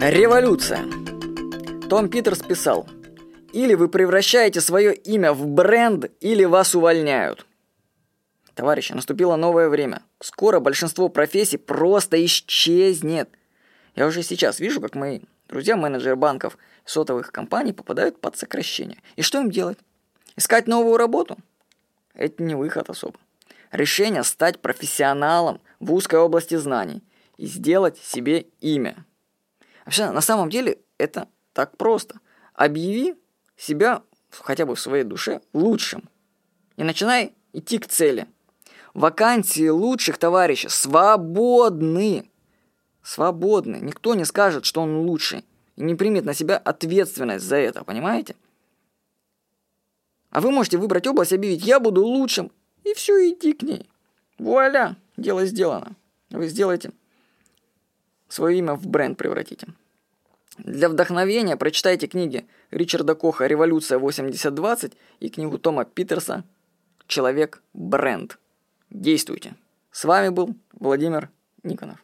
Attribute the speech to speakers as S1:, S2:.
S1: Революция. Том Питерс писал, или вы превращаете свое имя в бренд, или вас увольняют. Товарищи, наступило новое время. Скоро большинство профессий просто исчезнет. Я уже сейчас вижу, как мои друзья, менеджеры банков, сотовых компаний попадают под сокращение. И что им делать? Искать новую работу? Это не выход особо. Решение стать профессионалом в узкой области знаний и сделать себе имя. Вообще, на самом деле, это так просто. Объяви себя хотя бы в своей душе лучшим. И начинай идти к цели. Вакансии лучших товарищей свободны. Свободны. Никто не скажет, что он лучший. И не примет на себя ответственность за это, понимаете? А вы можете выбрать область, объявить «я буду лучшим» и все, идти к ней. Вуаля, дело сделано. Вы сделаете свое имя в бренд превратите. Для вдохновения прочитайте книги Ричарда Коха «Революция 8020» и книгу Тома Питерса «Человек-бренд». Действуйте. С вами был Владимир Никонов.